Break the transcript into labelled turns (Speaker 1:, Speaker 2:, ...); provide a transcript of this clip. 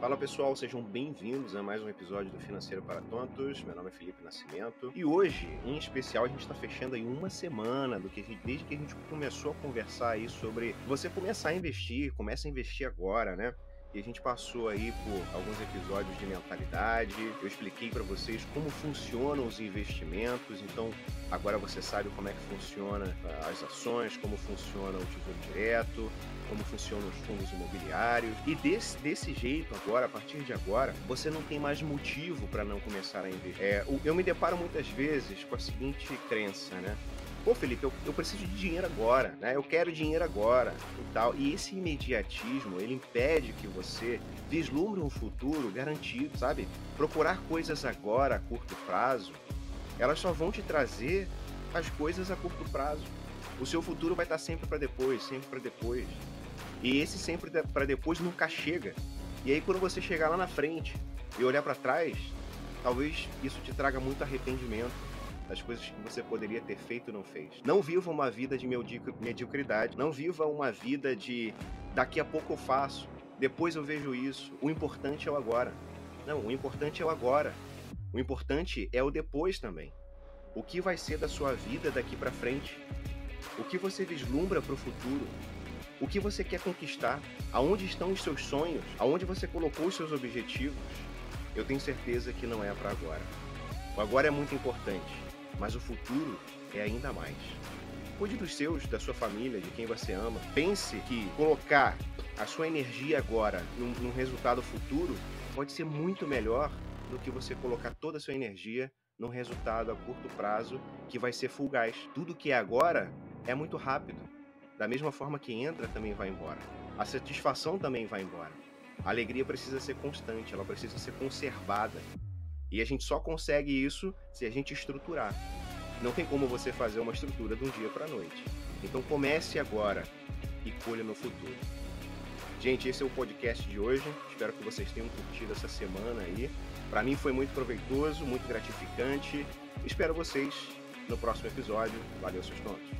Speaker 1: Fala pessoal, sejam bem-vindos a mais um episódio do Financeiro para Tontos. Meu nome é Felipe Nascimento e hoje, em especial, a gente está fechando aí uma semana do que desde que a gente começou a conversar aí sobre você começar a investir, começa a investir agora, né? E a gente passou aí por alguns episódios de mentalidade. Eu expliquei para vocês como funcionam os investimentos. Então, agora você sabe como é que funciona ah, as ações, como funciona o Tesouro Direto, como funcionam os fundos imobiliários. E desse, desse jeito, agora, a partir de agora, você não tem mais motivo para não começar a investir. É, eu me deparo muitas vezes com a seguinte crença, né? pô, Felipe, eu, eu preciso de dinheiro agora, né? Eu quero dinheiro agora e tal. E esse imediatismo, ele impede que você vislumbre um futuro garantido, sabe? Procurar coisas agora, a curto prazo, elas só vão te trazer as coisas a curto prazo. O seu futuro vai estar sempre para depois, sempre para depois. E esse sempre para depois nunca chega. E aí quando você chegar lá na frente e olhar para trás, talvez isso te traga muito arrependimento das coisas que você poderia ter feito e não fez. Não viva uma vida de mediocridade, não viva uma vida de daqui a pouco eu faço, depois eu vejo isso. O importante é o agora. Não, o importante é o agora. O importante é o depois também. O que vai ser da sua vida daqui para frente? O que você vislumbra para o futuro? O que você quer conquistar? Aonde estão os seus sonhos? Aonde você colocou os seus objetivos? Eu tenho certeza que não é para agora. O agora é muito importante mas o futuro é ainda mais. Cuide dos seus, da sua família, de quem você ama. Pense que colocar a sua energia agora num, num resultado futuro pode ser muito melhor do que você colocar toda a sua energia num resultado a curto prazo que vai ser fugaz. Tudo que é agora é muito rápido. Da mesma forma que entra, também vai embora. A satisfação também vai embora. A alegria precisa ser constante, ela precisa ser conservada. E a gente só consegue isso se a gente estruturar. Não tem como você fazer uma estrutura de um dia para a noite. Então comece agora e colha no futuro. Gente, esse é o podcast de hoje. Espero que vocês tenham curtido essa semana aí. Para mim foi muito proveitoso, muito gratificante. Espero vocês no próximo episódio. Valeu, seus tontos.